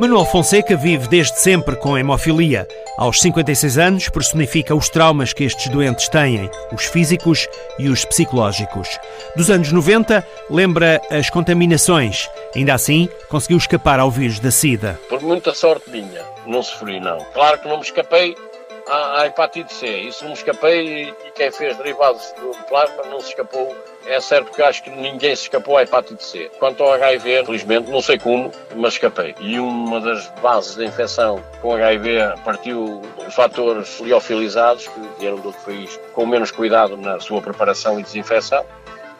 Manuel Fonseca vive desde sempre com hemofilia. Aos 56 anos, personifica os traumas que estes doentes têm, os físicos e os psicológicos. Dos anos 90, lembra as contaminações. Ainda assim, conseguiu escapar ao vírus da SIDA. Por muita sorte minha, não sofri, não. Claro que não me escapei à, à hepatite C. Isso não me escapei e quem fez derivados do plasma não se escapou. É certo que acho que ninguém se escapou à hepatite C. Quanto ao HIV, felizmente, não sei como, mas escapei. E uma das bases da infecção com HIV partiu os fatores liofilizados, que vieram do outro país, com menos cuidado na sua preparação e desinfecção.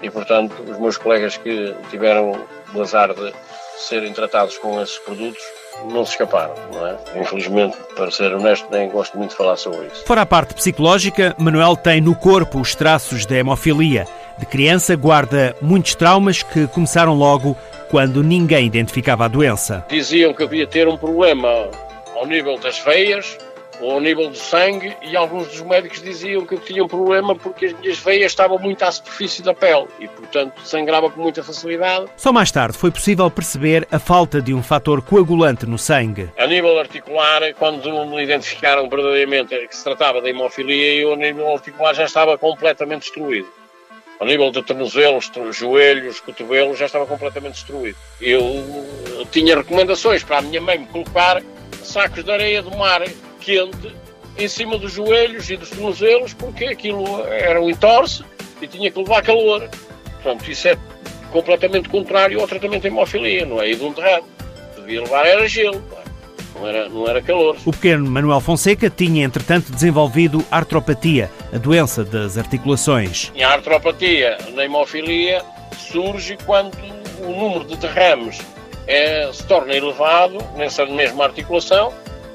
E, portanto, os meus colegas que tiveram o azar de serem tratados com esses produtos não se escaparam, não é? Infelizmente, para ser honesto, nem gosto muito de falar sobre isso. Fora a parte psicológica, Manuel tem no corpo os traços da hemofilia. De criança, guarda muitos traumas que começaram logo quando ninguém identificava a doença. Diziam que havia ter um problema ao nível das veias, ao nível do sangue, e alguns dos médicos diziam que eu tinha um problema porque as minhas veias estavam muito à superfície da pele e, portanto, sangrava com muita facilidade. Só mais tarde foi possível perceber a falta de um fator coagulante no sangue. A nível articular, quando me identificaram verdadeiramente que se tratava de hemofilia, eu, a nível articular, já estava completamente destruído. Ao nível de tornozelos, joelhos, cotovelos, já estava completamente destruído. Eu tinha recomendações para a minha mãe me colocar sacos de areia do mar quente em cima dos joelhos e dos tornozelos, porque aquilo era um entorce e tinha que levar calor. Portanto, isso é completamente contrário ao tratamento de hemofilia, não é? E de um terreno. Devia levar era gelo, não era, não era calor. O pequeno Manuel Fonseca tinha, entretanto, desenvolvido artropatia, a doença das articulações. E a artropatia na hemofilia surge quando o número de derrames é, se torna elevado nessa mesma articulação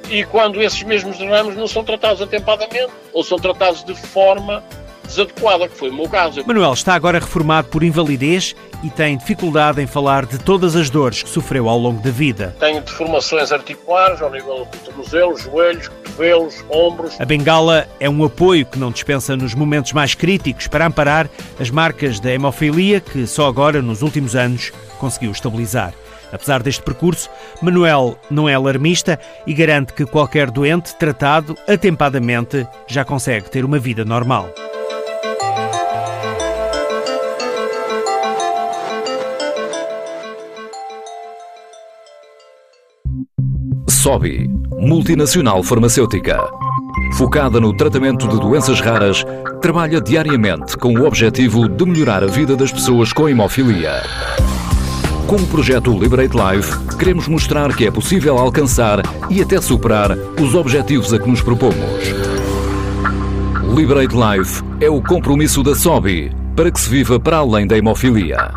e quando esses mesmos derrames não são tratados atempadamente ou são tratados de forma desadequada, que foi o meu caso. Manuel está agora reformado por invalidez e tem dificuldade em falar de todas as dores que sofreu ao longo da vida. Tenho deformações articulares ao nível do tornozelo, joelhos, cotovelos, ombros. A bengala é um apoio que não dispensa nos momentos mais críticos para amparar as marcas da hemofilia que só agora, nos últimos anos, conseguiu estabilizar. Apesar deste percurso, Manuel não é alarmista e garante que qualquer doente tratado atempadamente já consegue ter uma vida normal. SOBI, multinacional farmacêutica. Focada no tratamento de doenças raras, trabalha diariamente com o objetivo de melhorar a vida das pessoas com hemofilia. Com o projeto Liberate Life, queremos mostrar que é possível alcançar e até superar os objetivos a que nos propomos. Liberate Life é o compromisso da SOBI para que se viva para além da hemofilia.